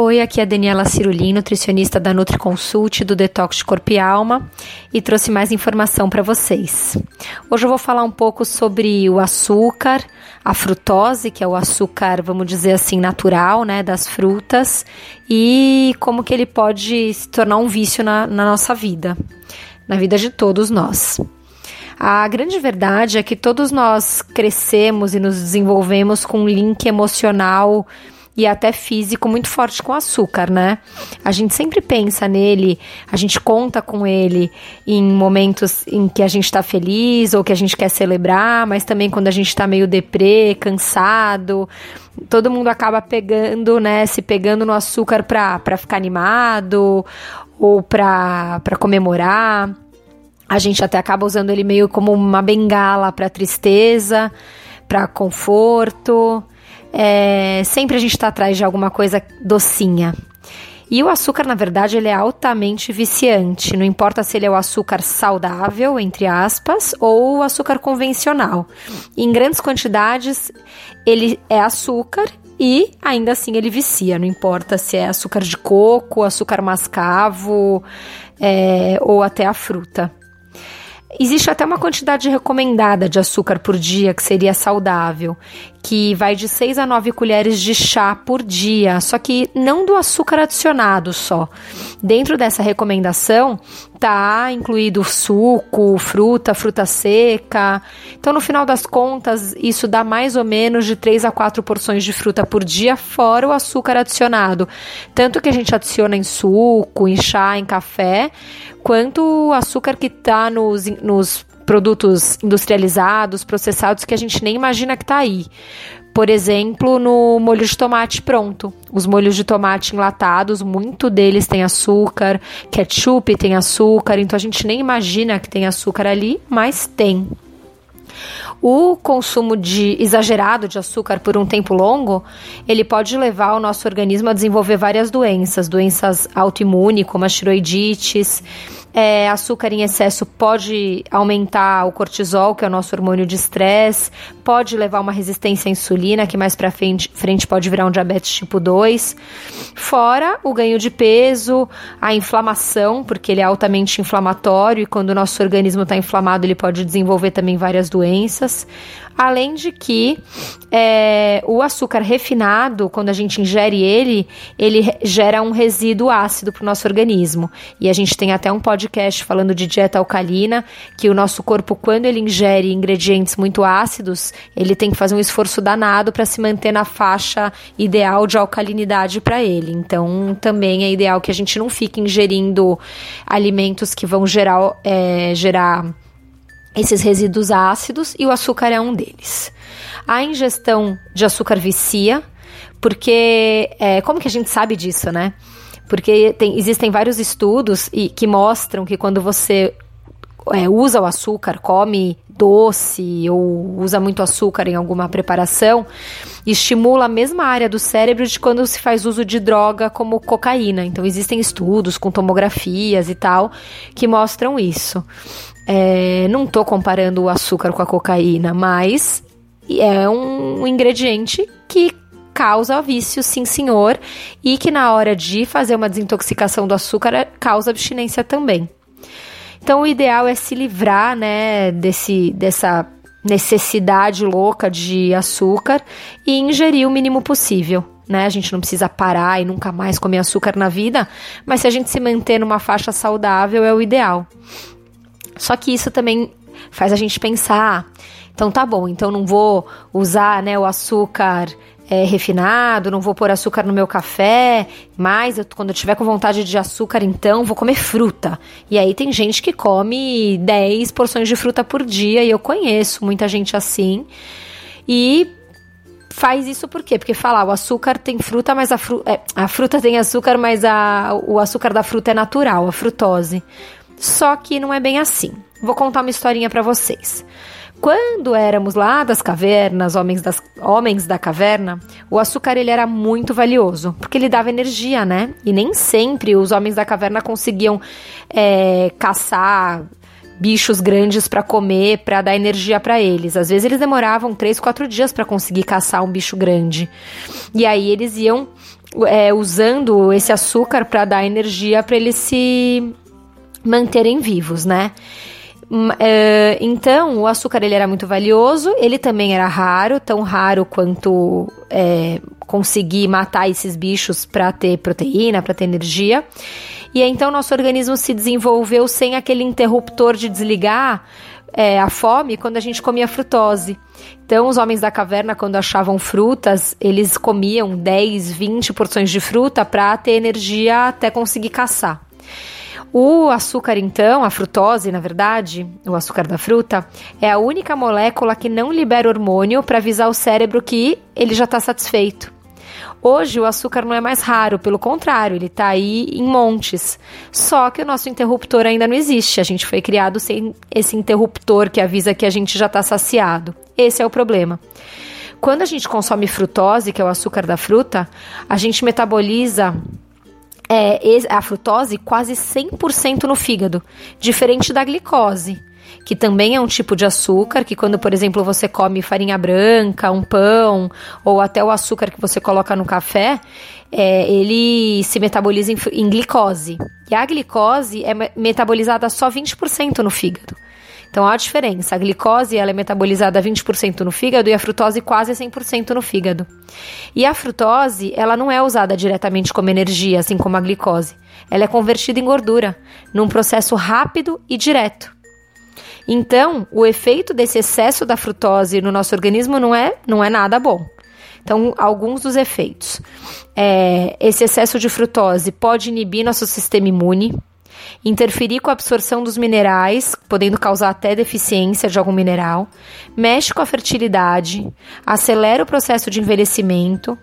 Oi, aqui é a Daniela Cirulim, nutricionista da NutriConsult do Detox de Corpo e Alma e trouxe mais informação para vocês. Hoje eu vou falar um pouco sobre o açúcar, a frutose, que é o açúcar, vamos dizer assim, natural, né, das frutas e como que ele pode se tornar um vício na, na nossa vida, na vida de todos nós. A grande verdade é que todos nós crescemos e nos desenvolvemos com um link emocional e até físico muito forte com açúcar, né? A gente sempre pensa nele, a gente conta com ele em momentos em que a gente está feliz ou que a gente quer celebrar, mas também quando a gente está meio deprê, cansado. Todo mundo acaba pegando, né? Se pegando no açúcar para ficar animado ou para comemorar. A gente até acaba usando ele meio como uma bengala para tristeza, para conforto. É, sempre a gente está atrás de alguma coisa docinha. E o açúcar, na verdade, ele é altamente viciante. Não importa se ele é o açúcar saudável, entre aspas, ou o açúcar convencional. Em grandes quantidades, ele é açúcar e ainda assim ele vicia. Não importa se é açúcar de coco, açúcar mascavo é, ou até a fruta. Existe até uma quantidade recomendada de açúcar por dia que seria saudável, que vai de 6 a 9 colheres de chá por dia, só que não do açúcar adicionado só. Dentro dessa recomendação tá incluído suco, fruta, fruta seca. Então, no final das contas, isso dá mais ou menos de 3 a 4 porções de fruta por dia, fora o açúcar adicionado. Tanto que a gente adiciona em suco, em chá, em café, quanto o açúcar que está nos, nos produtos industrializados, processados, que a gente nem imagina que está aí. Por exemplo, no molho de tomate pronto. Os molhos de tomate enlatados, muito deles tem açúcar, ketchup tem açúcar, então a gente nem imagina que tem açúcar ali, mas tem. O consumo de exagerado de açúcar por um tempo longo, ele pode levar o nosso organismo a desenvolver várias doenças, doenças autoimunes, como a tiroidites. É, açúcar em excesso pode aumentar o cortisol, que é o nosso hormônio de estresse, pode levar uma resistência à insulina, que mais para frente, frente pode virar um diabetes tipo 2. Fora o ganho de peso, a inflamação, porque ele é altamente inflamatório e quando o nosso organismo está inflamado, ele pode desenvolver também várias doenças. Além de que é, o açúcar refinado, quando a gente ingere ele, ele gera um resíduo ácido para o nosso organismo. E a gente tem até um podcast falando de dieta alcalina, que o nosso corpo, quando ele ingere ingredientes muito ácidos, ele tem que fazer um esforço danado para se manter na faixa ideal de alcalinidade para ele. Então, também é ideal que a gente não fique ingerindo alimentos que vão gerar, é, gerar esses resíduos ácidos e o açúcar é um deles. A ingestão de açúcar vicia, porque é, como que a gente sabe disso, né? Porque tem, existem vários estudos e, que mostram que quando você é, usa o açúcar, come doce ou usa muito açúcar em alguma preparação, estimula a mesma área do cérebro de quando se faz uso de droga como cocaína. Então existem estudos com tomografias e tal que mostram isso. É, não estou comparando o açúcar com a cocaína, mas é um ingrediente que causa vício, sim senhor, e que na hora de fazer uma desintoxicação do açúcar é, causa abstinência também. Então o ideal é se livrar, né, desse dessa necessidade louca de açúcar e ingerir o mínimo possível. Né? A gente não precisa parar e nunca mais comer açúcar na vida, mas se a gente se manter numa faixa saudável é o ideal. Só que isso também faz a gente pensar, então tá bom, então não vou usar né, o açúcar é, refinado, não vou pôr açúcar no meu café, mas eu, quando eu tiver com vontade de açúcar, então vou comer fruta. E aí tem gente que come 10 porções de fruta por dia, e eu conheço muita gente assim. E faz isso por quê? Porque fala, ah, o açúcar tem fruta, mas a, fru é, a fruta tem açúcar, mas a, o açúcar da fruta é natural, a frutose. Só que não é bem assim. Vou contar uma historinha para vocês. Quando éramos lá das cavernas, homens, das, homens da caverna, o açúcar ele era muito valioso, porque ele dava energia, né? E nem sempre os homens da caverna conseguiam é, caçar bichos grandes para comer, para dar energia para eles. Às vezes eles demoravam três, quatro dias para conseguir caçar um bicho grande. E aí eles iam é, usando esse açúcar para dar energia para eles se manterem vivos, né? É, então, o açúcar ele era muito valioso, ele também era raro, tão raro quanto é, conseguir matar esses bichos para ter proteína, para ter energia. E então nosso organismo se desenvolveu sem aquele interruptor de desligar é, a fome quando a gente comia frutose. Então, os homens da caverna, quando achavam frutas, eles comiam 10, 20 porções de fruta para ter energia até conseguir caçar. O açúcar, então, a frutose, na verdade, o açúcar da fruta, é a única molécula que não libera hormônio para avisar o cérebro que ele já está satisfeito. Hoje o açúcar não é mais raro, pelo contrário, ele está aí em montes. Só que o nosso interruptor ainda não existe. A gente foi criado sem esse interruptor que avisa que a gente já está saciado. Esse é o problema. Quando a gente consome frutose, que é o açúcar da fruta, a gente metaboliza é, a frutose quase 100% no fígado, diferente da glicose, que também é um tipo de açúcar que quando, por exemplo, você come farinha branca, um pão ou até o açúcar que você coloca no café, é, ele se metaboliza em, em glicose. E a glicose é metabolizada só 20% no fígado. Então há diferença. A glicose ela é metabolizada 20% no fígado e a frutose quase 100% no fígado. E a frutose ela não é usada diretamente como energia, assim como a glicose. Ela é convertida em gordura, num processo rápido e direto. Então, o efeito desse excesso da frutose no nosso organismo não é, não é nada bom. Então, alguns dos efeitos. É, esse excesso de frutose pode inibir nosso sistema imune, interferir com a absorção dos minerais, podendo causar até deficiência de algum mineral, mexe com a fertilidade, acelera o processo de envelhecimento,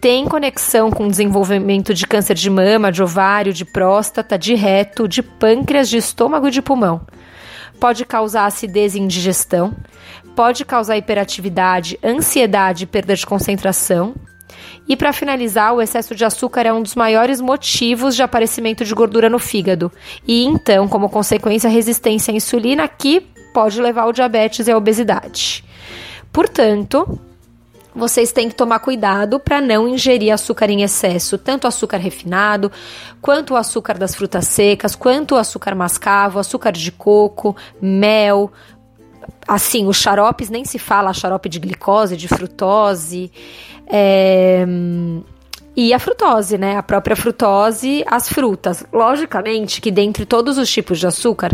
tem conexão com o desenvolvimento de câncer de mama, de ovário, de próstata, de reto, de pâncreas, de estômago e de pulmão. Pode causar acidez e indigestão, pode causar hiperatividade, ansiedade e perda de concentração, e para finalizar, o excesso de açúcar é um dos maiores motivos de aparecimento de gordura no fígado. E então, como consequência, resistência à insulina, que pode levar ao diabetes e à obesidade. Portanto, vocês têm que tomar cuidado para não ingerir açúcar em excesso, tanto açúcar refinado, quanto o açúcar das frutas secas, quanto o açúcar mascavo, açúcar de coco, mel. Assim, os xaropes nem se fala xarope de glicose, de frutose. É, e a frutose, né? A própria frutose, as frutas. Logicamente que dentre todos os tipos de açúcar,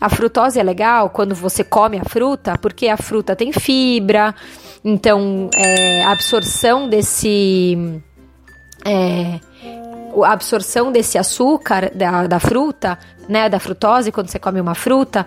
a frutose é legal quando você come a fruta, porque a fruta tem fibra, então é, a absorção desse. É, a absorção desse açúcar da, da fruta, né, da frutose, quando você come uma fruta,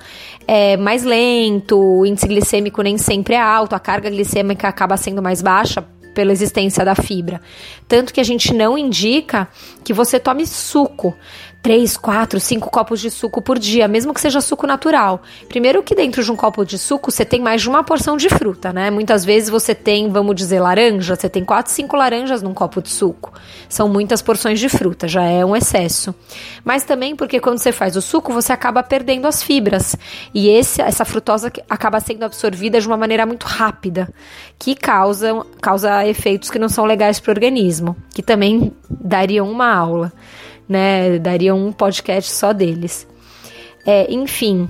é mais lento, o índice glicêmico nem sempre é alto, a carga glicêmica acaba sendo mais baixa pela existência da fibra. Tanto que a gente não indica que você tome suco. 3, 4, 5 copos de suco por dia, mesmo que seja suco natural. Primeiro que dentro de um copo de suco você tem mais de uma porção de fruta, né? Muitas vezes você tem, vamos dizer, laranja, você tem 4, 5 laranjas num copo de suco. São muitas porções de fruta, já é um excesso. Mas também porque quando você faz o suco, você acaba perdendo as fibras. E esse, essa frutosa acaba sendo absorvida de uma maneira muito rápida, que causa, causa efeitos que não são legais para o organismo, que também dariam uma aula né? Daria um podcast só deles. É, enfim,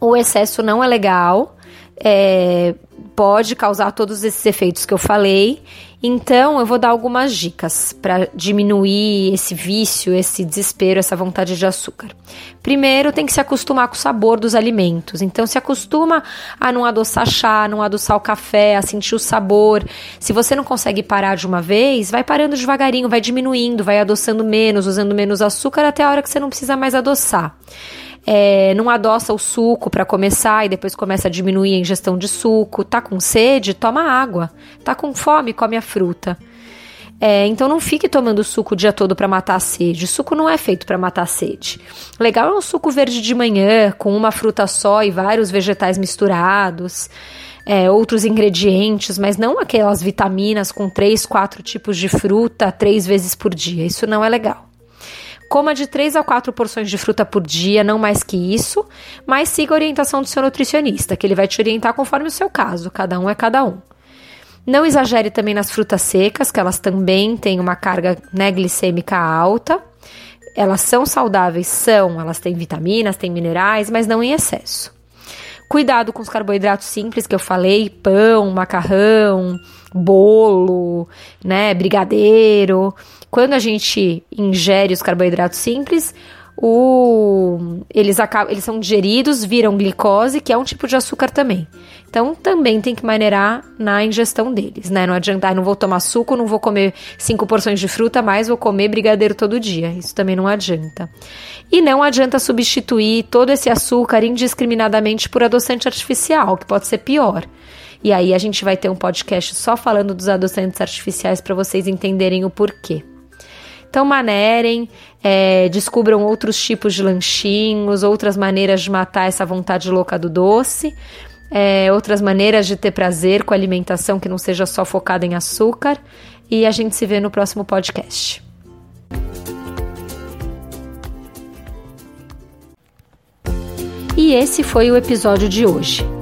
o excesso não é legal, é, pode causar todos esses efeitos que eu falei. Então, eu vou dar algumas dicas para diminuir esse vício, esse desespero, essa vontade de açúcar. Primeiro, tem que se acostumar com o sabor dos alimentos. Então, se acostuma a não adoçar chá, não adoçar o café, a sentir o sabor. Se você não consegue parar de uma vez, vai parando devagarinho, vai diminuindo, vai adoçando menos, usando menos açúcar até a hora que você não precisa mais adoçar. É, não adoça o suco para começar e depois começa a diminuir a ingestão de suco. Tá com sede? Toma água. Tá com fome? Come a fruta. É, então não fique tomando suco o dia todo para matar a sede. Suco não é feito para matar a sede. Legal é um suco verde de manhã com uma fruta só e vários vegetais misturados. É, outros ingredientes, mas não aquelas vitaminas com três, quatro tipos de fruta três vezes por dia. Isso não é legal. Coma de 3 a 4 porções de fruta por dia, não mais que isso, mas siga a orientação do seu nutricionista, que ele vai te orientar conforme o seu caso, cada um é cada um. Não exagere também nas frutas secas, que elas também têm uma carga né, glicêmica alta. Elas são saudáveis, são, elas têm vitaminas, têm minerais, mas não em excesso. Cuidado com os carboidratos simples que eu falei, pão, macarrão, bolo, né, brigadeiro. Quando a gente ingere os carboidratos simples, o, eles, acabam, eles são digeridos, viram glicose, que é um tipo de açúcar também. Então também tem que maneirar na ingestão deles, né? Não adianta, ah, não vou tomar suco, não vou comer cinco porções de fruta, mas vou comer brigadeiro todo dia. Isso também não adianta. E não adianta substituir todo esse açúcar indiscriminadamente por adoçante artificial, que pode ser pior. E aí a gente vai ter um podcast só falando dos adoçantes artificiais para vocês entenderem o porquê. Então, manerem, é, descubram outros tipos de lanchinhos, outras maneiras de matar essa vontade louca do doce, é, outras maneiras de ter prazer com a alimentação que não seja só focada em açúcar. E a gente se vê no próximo podcast. E esse foi o episódio de hoje.